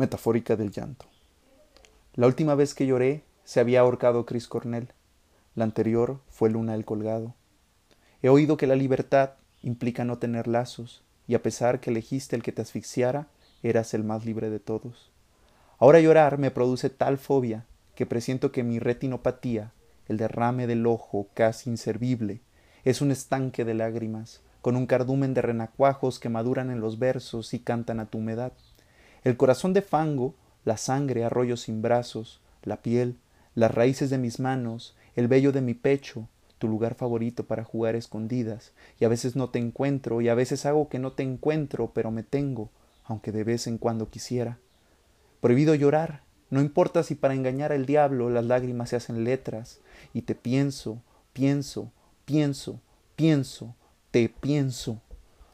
Metafórica del llanto. La última vez que lloré se había ahorcado Chris Cornell. La anterior fue Luna el Colgado. He oído que la libertad implica no tener lazos, y a pesar que elegiste el que te asfixiara, eras el más libre de todos. Ahora llorar me produce tal fobia que presiento que mi retinopatía, el derrame del ojo casi inservible, es un estanque de lágrimas, con un cardumen de renacuajos que maduran en los versos y cantan a tu humedad el corazón de fango, la sangre, arroyos sin brazos, la piel, las raíces de mis manos, el vello de mi pecho, tu lugar favorito para jugar escondidas, y a veces no te encuentro, y a veces hago que no te encuentro, pero me tengo, aunque de vez en cuando quisiera. Prohibido llorar, no importa si para engañar al diablo las lágrimas se hacen letras, y te pienso, pienso, pienso, pienso, te pienso.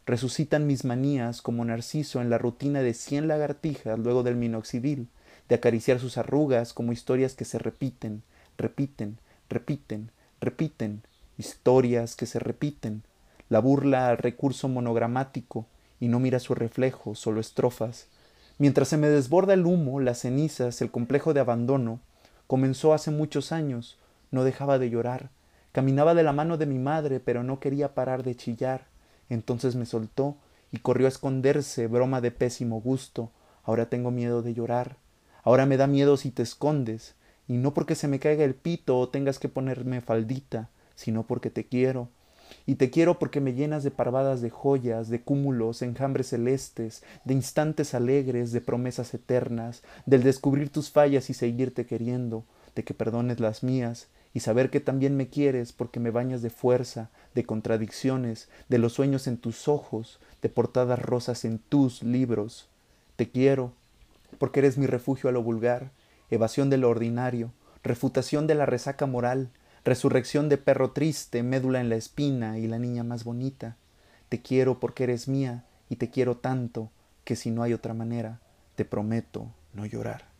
Resucitan mis manías como Narciso en la rutina de cien lagartijas luego del minoxidil, de acariciar sus arrugas como historias que se repiten, repiten, repiten, repiten, historias que se repiten, la burla al recurso monogramático y no mira su reflejo, solo estrofas. Mientras se me desborda el humo, las cenizas, el complejo de abandono, comenzó hace muchos años, no dejaba de llorar, caminaba de la mano de mi madre, pero no quería parar de chillar entonces me soltó y corrió a esconderse, broma de pésimo gusto. Ahora tengo miedo de llorar. Ahora me da miedo si te escondes, y no porque se me caiga el pito o tengas que ponerme faldita, sino porque te quiero. Y te quiero porque me llenas de parvadas de joyas, de cúmulos, enjambres celestes, de instantes alegres, de promesas eternas, del descubrir tus fallas y seguirte queriendo, de que perdones las mías, y saber que también me quieres porque me bañas de fuerza, de contradicciones, de los sueños en tus ojos, de portadas rosas en tus libros. Te quiero porque eres mi refugio a lo vulgar, evasión de lo ordinario, refutación de la resaca moral, resurrección de perro triste, médula en la espina y la niña más bonita. Te quiero porque eres mía y te quiero tanto que si no hay otra manera, te prometo no llorar.